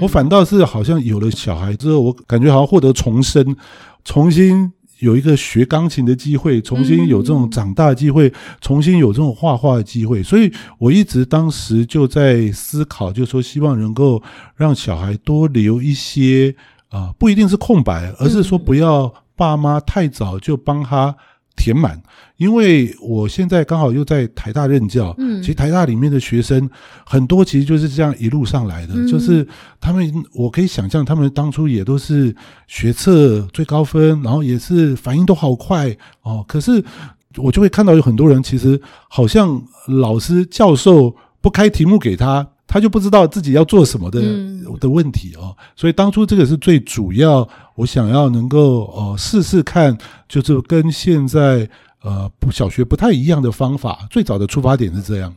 我反倒是好像有了小孩之后，我感觉好像获得重生，重新有一个学钢琴的机会，重新有这种长大的机会，重新有这种画画的机会。所以我一直当时就在思考，就说希望能够让小孩多留一些啊，不一定是空白，而是说不要爸妈太早就帮他。填满，因为我现在刚好又在台大任教，嗯，其实台大里面的学生很多，其实就是这样一路上来的，就是他们，我可以想象，他们当初也都是学测最高分，然后也是反应都好快哦。可是我就会看到有很多人，其实好像老师教授不开题目给他。他就不知道自己要做什么的的问题哦，所以当初这个是最主要，我想要能够呃试试看，就是跟现在呃小学不太一样的方法，最早的出发点是这样。